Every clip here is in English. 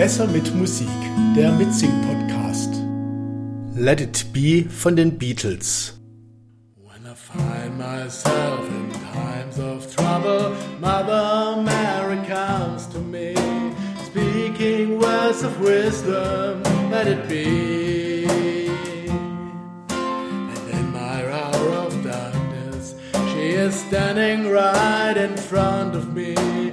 Besser mit Musik, der Mitsing-Podcast. Let It Be von den Beatles. When I find myself in times of trouble, Mother Mary comes to me, speaking words of wisdom, let it be. And in my hour of darkness, she is standing right in front of me,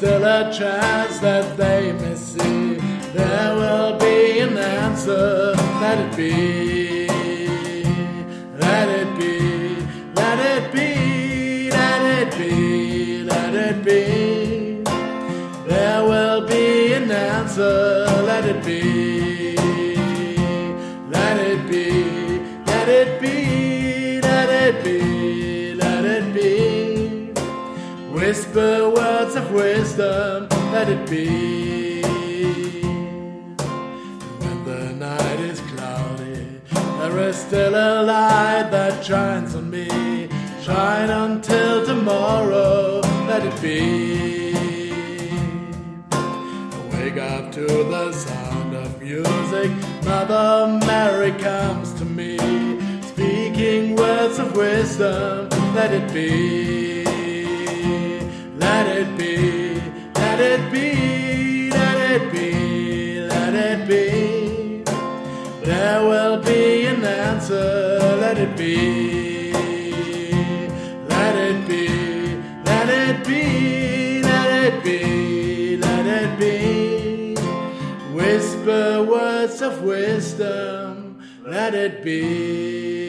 Still a chance that they may see. There will be an answer, let it be. Let it be, let it be, let it be, let it be. There will be an answer, let it be. Let it be, let it be, let it be, Whisper words of wisdom, let it be. When the night is cloudy, there is still a light that shines on me. Shine until tomorrow, let it be. Wake up to the sound of music. Mother Mary comes to me, speaking words of wisdom. Let it be. Let it be. Let it be. Let it be. Let it be. Let it be. Whisper words of wisdom. Let it be.